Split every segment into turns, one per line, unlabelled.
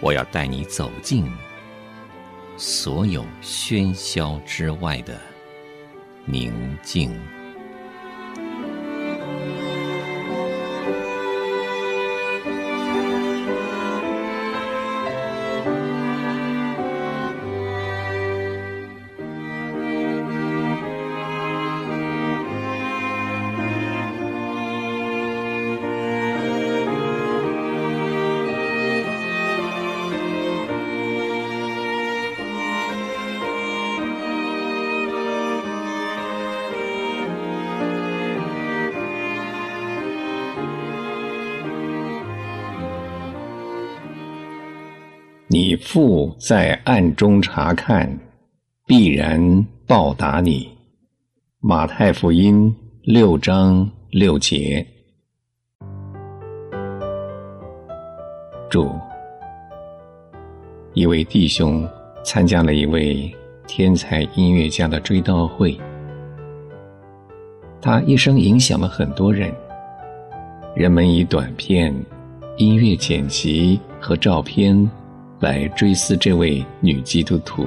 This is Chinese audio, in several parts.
我要带你走进所有喧嚣之外的宁静。
你父在暗中察看，必然报答你。马太福音六章六节。注：一位弟兄参加了一位天才音乐家的追悼会，他一生影响了很多人。人们以短片、音乐剪辑和照片。来追思这位女基督徒。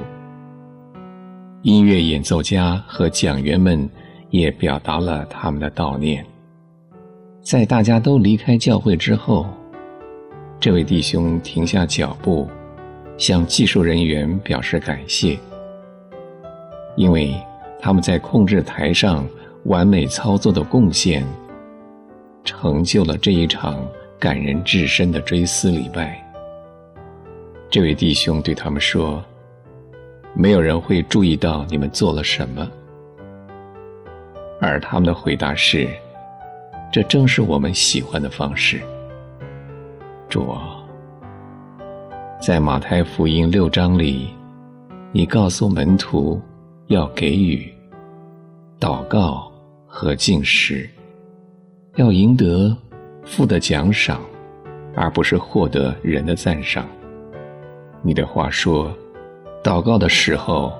音乐演奏家和讲员们也表达了他们的悼念。在大家都离开教会之后，这位弟兄停下脚步，向技术人员表示感谢，因为他们在控制台上完美操作的贡献，成就了这一场感人至深的追思礼拜。这位弟兄对他们说：“没有人会注意到你们做了什么。”而他们的回答是：“这正是我们喜欢的方式。”主啊，在马太福音六章里，你告诉门徒要给予、祷告和进食，要赢得父的奖赏，而不是获得人的赞赏。你的话说，祷告的时候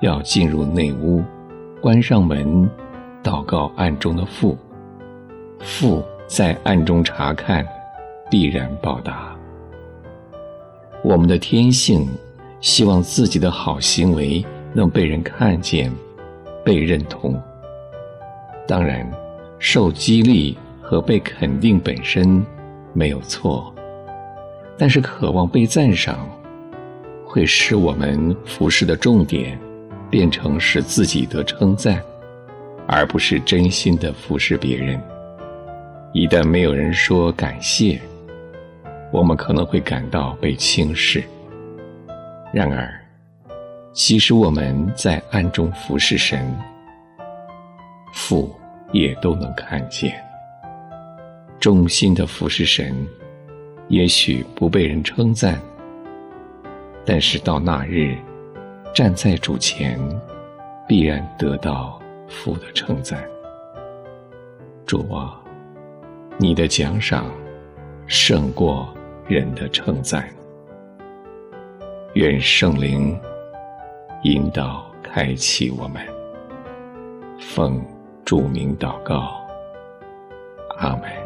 要进入内屋，关上门，祷告暗中的父，父在暗中察看，必然报答。我们的天性希望自己的好行为能被人看见，被认同。当然，受激励和被肯定本身没有错，但是渴望被赞赏。会使我们服侍的重点变成使自己得称赞，而不是真心的服侍别人。一旦没有人说感谢，我们可能会感到被轻视。然而，即使我们在暗中服侍神，父也都能看见。忠心的服侍神，也许不被人称赞。但是到那日，站在主前，必然得到父的称赞。主啊，你的奖赏胜过人的称赞。愿圣灵引导开启我们，奉主名祷告，阿门。